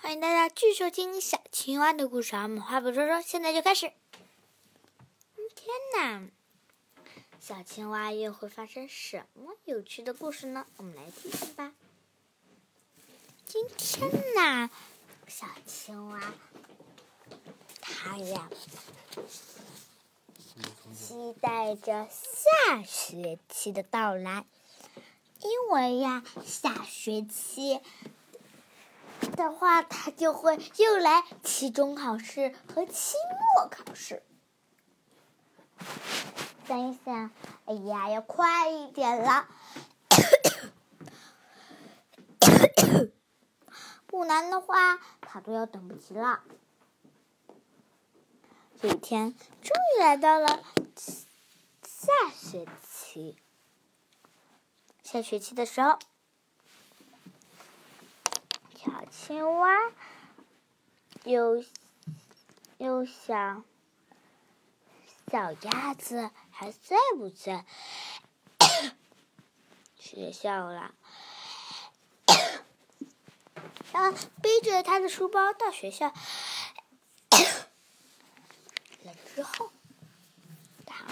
欢迎大家继续收听小青蛙的故事啊！我们话不多说，现在就开始。天哪，小青蛙又会发生什么有趣的故事呢？我们来听听吧。今天呢，小青蛙它呀，期待着下学期的到来，因为呀，下学期。的话，他就会又来期中考试和期末考试。想一想，哎呀，要快一点了，不然的话，他都要等不及了。这一天终于来到了下学期，下学期的时候。青蛙又又想，小鸭子还在不在 学校了？他背着他的书包到学校 了之后，他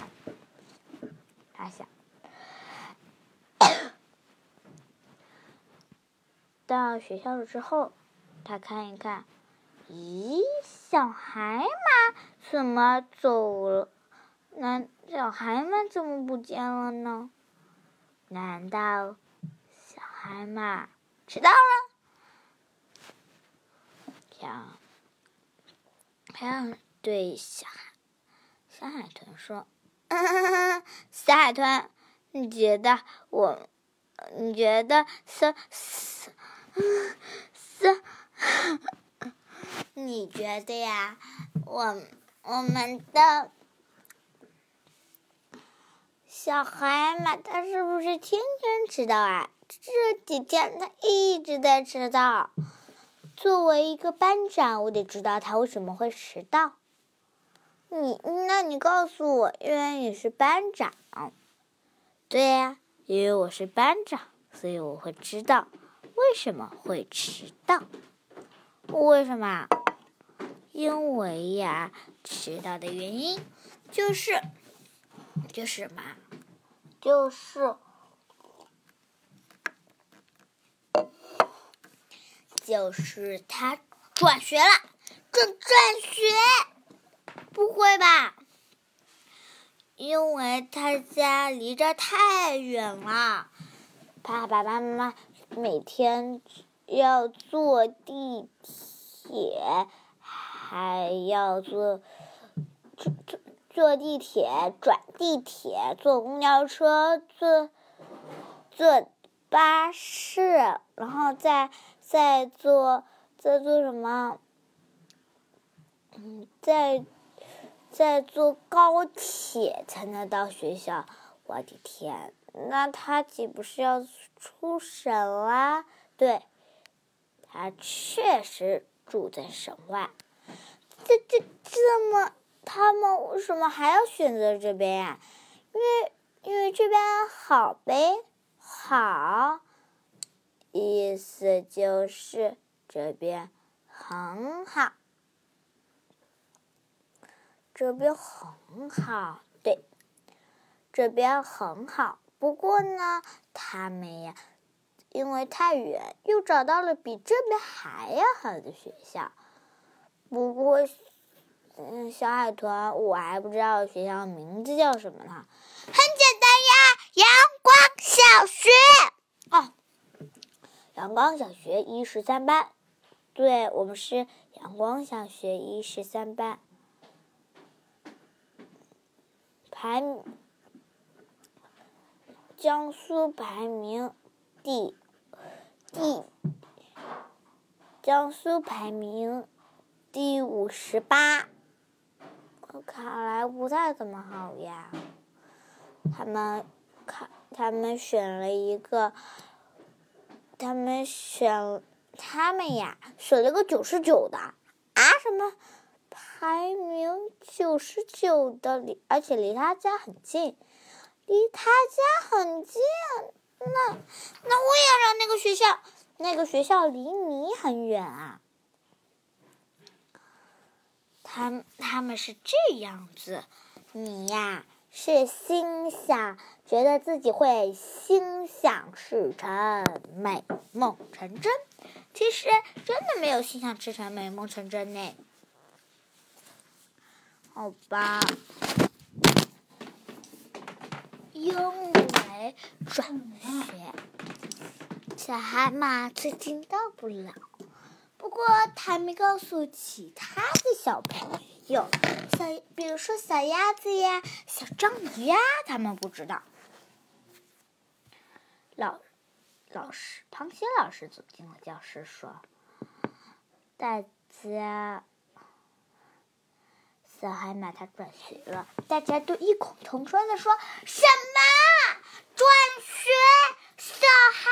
他想。到学校了之后，他看一看，咦，小孩们怎么走了？那小孩们怎么不见了呢？难道小孩们迟到了？想，想对小海小海豚说：“ 小海豚，你觉得我？你觉得是是？” 是，你觉得呀？我我们的小孩嘛，他是不是天天迟到啊？这几天他一直在迟到。作为一个班长，我得知道他为什么会迟到。你，那你告诉我，因为你是班长。对呀，因为我是班长，所以我会知道。为什么会迟到？为什么？因为呀，迟到的原因就是就是什么？就是就是他转学了，转转学？不会吧？因为他家离这太远了，爸爸妈妈。每天要坐地铁，还要坐坐坐地铁，转地铁，坐公交车，坐坐巴士，然后再再坐再坐什么？嗯，再再坐高铁才能到学校。我的天！那他岂不是要出省啦？对，他确实住在省外。这这这么，他们为什么还要选择这边呀？因为因为这边好呗，好，意思就是这边很好，这边很好，对，这边很好。不过呢，他们呀，因为太远，又找到了比这边还要好的学校。不过，嗯，小海豚，我还不知道学校名字叫什么呢。很简单呀，阳光小学。哦，阳光小学一十三班。对，我们是阳光小学一十三班。排。江苏排名第第，江苏排名第五十八，看来不太怎么好呀。他们看，他们选了一个，他们选他们呀，选了个九十九的啊？什么排名九十九的离，而且离他家很近。离他家很近，那那我也要让那个学校，那个学校离你很远啊！他他们是这样子，你呀是心想，觉得自己会心想事成、美梦成真。其实真的没有心想事成、美梦成真呢。好吧，因为转学，小海马最近到不了。不过他没告诉其他的小朋友，小比如说小鸭子呀、小章鱼呀，他们不知道。老老师，螃蟹老师走进了教室，说：“大家。”小海马它转学了，大家都异口同声的说：“什么转学？小海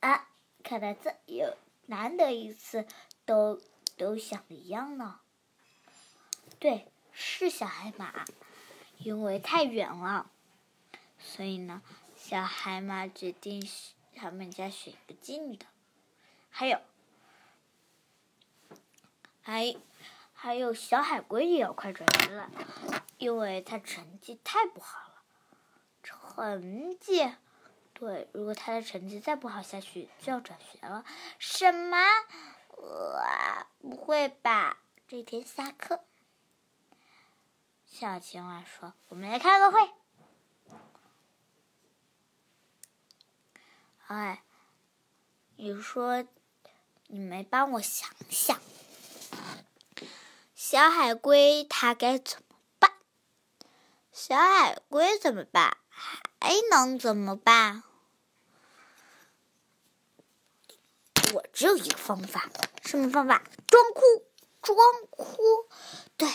马？”啊，看来这有难得一次，都都想的一样呢。对，是小海马，因为太远了，所以呢，小海马决定他们家选个近的。还有，还。还有小海龟也要快转学了，因为他成绩太不好了。成绩，对，如果他的成绩再不好下去，就要转学了。什么？哇，不会吧？这天下课，小青蛙说：“我们来开个会。”哎，你说，你们帮我想想。小海龟它该怎么办？小海龟怎么办？还能怎么办？我只有一个方法，什么方法？装哭，装哭。对，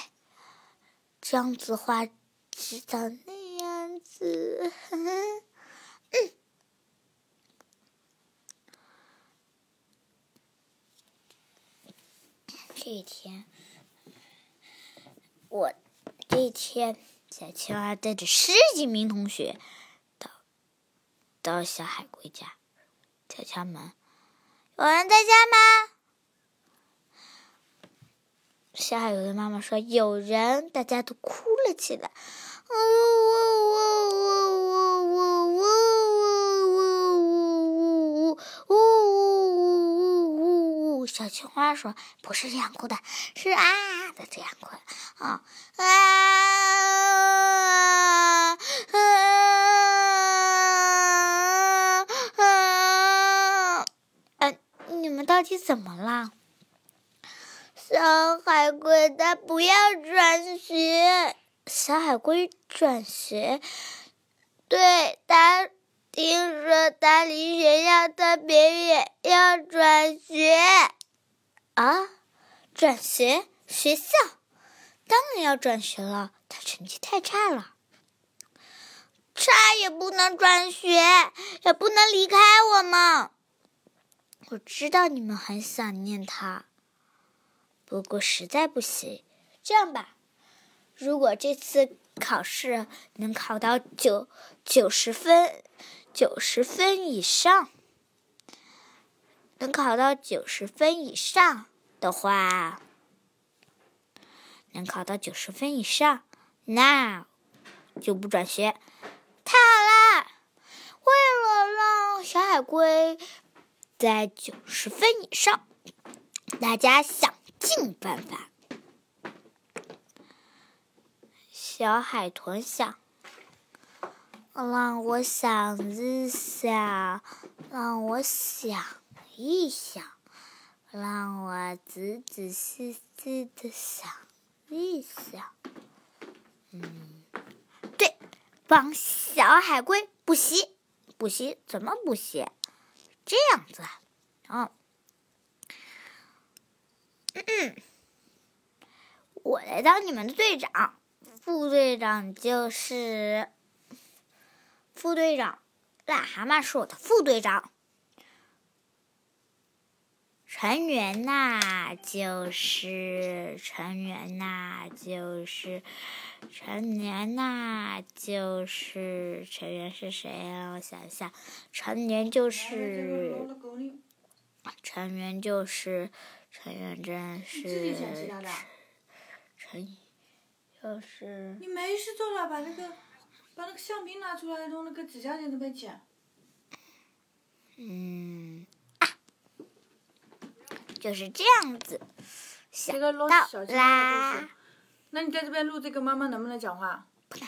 这样子话，知道那样子。嗯。这一天。我这天，小青蛙带着十几名同学，到到小海龟家敲敲门：“有人在家吗？”小海龟妈妈说：“有人。”大家都哭了起来：“呜呜呜呜呜呜呜呜呜呜呜呜呜呜呜！”小青蛙说：“不是这样哭的，是啊。”的这样哭。啊啊啊！啊！你们到底怎么了？小海龟它不要转学。小海龟转学，对它听说它离学校特别远，要转学。啊！转学学校？当然要转学了，他成绩太差了，差也不能转学，也不能离开我们。我知道你们很想念他，不过实在不行。这样吧，如果这次考试能考到九九十分，九十分以上，能考到九十分以上的话。能考到九十分以上，那就不转学。太好了！为了让小海龟在九十分以上，大家想尽办法。小海豚想：让我想一想，让我想一想，让我仔仔细细的想。一想，嗯，对，帮小海龟补习，补习怎么补习？这样子，啊，嗯，我来当你们的队长，副队长就是副队长，癞蛤蟆是我的副队长。成员呐，就是成员呐，就是成员呐，就是成员是谁啊？我想一下，成员就是成员就是成员真是成就是你没事做了，把那个把那个橡皮拿出来，用那个指甲剪子边剪。嗯啊，就是这样子。这个录小青蛙就是。那你在这边录这个，妈妈能不能讲话？不能。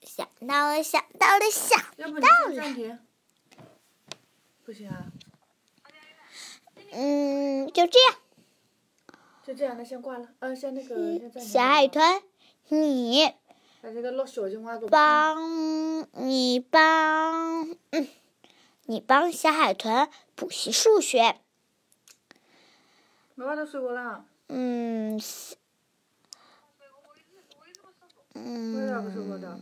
想到了，想到了，想要不你先暂停。不行啊。嗯，就这样。就这样，那先挂了。呃，先那个。小海豚，你。把这个录小青蛙给帮你帮，嗯，你帮小海豚补习数学。妈妈都睡过了。嗯。嗯。为啥不睡过的？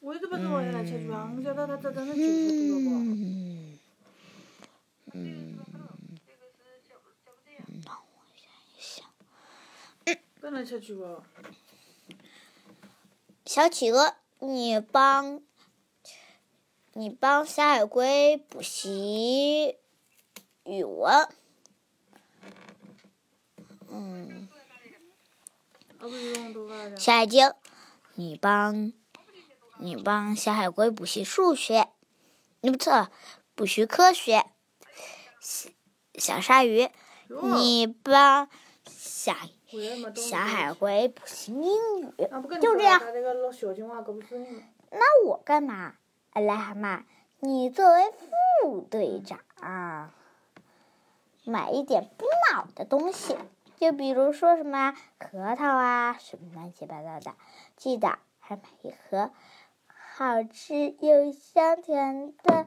我一直不是我来吃啊，我晓得他这真的就是不不不。嗯。嗯。那我想一想。不能吃猪哦。小企鹅，你帮，你帮小海龟补习语文。嗯。小海鲸，你帮。你帮小海龟补习数学，你不错，补习科学。小鲨鱼，你帮小小海龟补习英语，就这样。那我干嘛？癞蛤蟆，你作为副队长，买一点补脑的东西，就比如说什么核桃啊，什么乱七八糟的。记得还买一盒。好吃又香甜的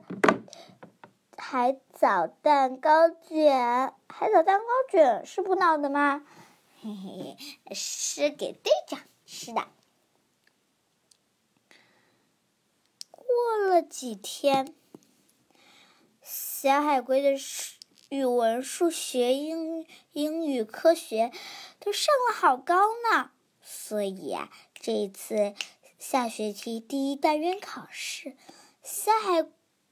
海藻蛋糕卷，海藻蛋糕卷是补脑的吗？嘿嘿，是给队长吃的。过了几天，小海龟的语文、数学、英英语、科学都上了好高呢，所以啊这一次。下学期第一单元考试，小海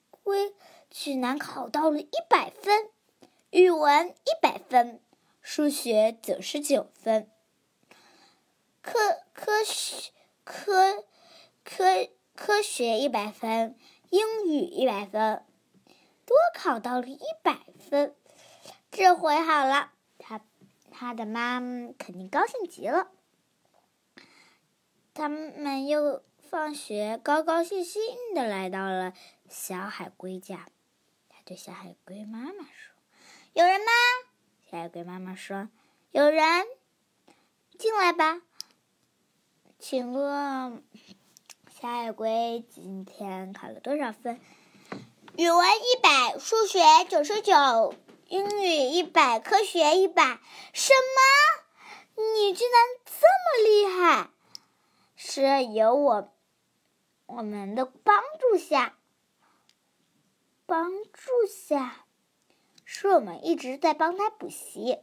龟居然考到了一百分，语文一百分，数学九十九分，科科学科科科学一百分，英语一百分，多考到了一百分。这回好了，他他的妈妈肯定高兴极了。他们又放学，高高兴兴的来到了小海龟家。他对小海龟妈妈说：“有人吗？”小海龟妈妈说：“有人，进来吧。”请问，小海龟今天考了多少分？语文一百，数学九十九，英语一百，科学一百。什么？你居然这么厉害！是有我我们的帮助下，帮助下，是我们一直在帮他补习。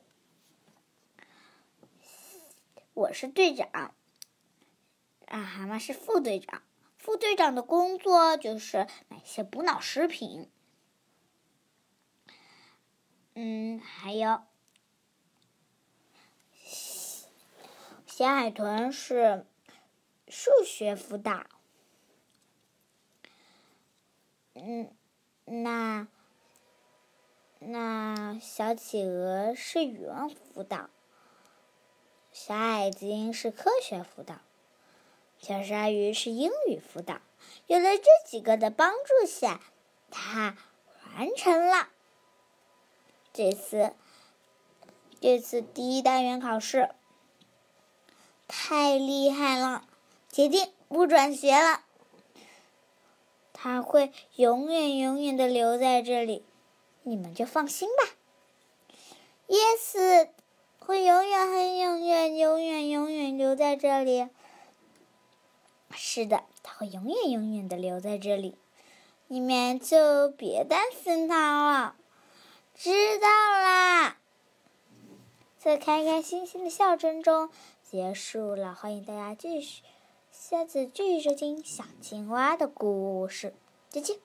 我是队长，啊，蛤蟆是副队长。副队长的工作就是买些补脑食品。嗯，还有小海豚是。数学辅导，嗯，那那小企鹅是语文辅导，小海鲸是科学辅导，小鲨鱼是英语辅导。有了这几个的帮助下，它完成了这次这次第一单元考试，太厉害了！决定不转学了，他会永远永远的留在这里，你们就放心吧。Yes，会永远很永远永远永远留在这里。是的，他会永远永远的留在这里，你们就别担心他了。知道啦，在开开心心的笑声中结束了，欢迎大家继续。下次继续收听小青蛙的故事，再见。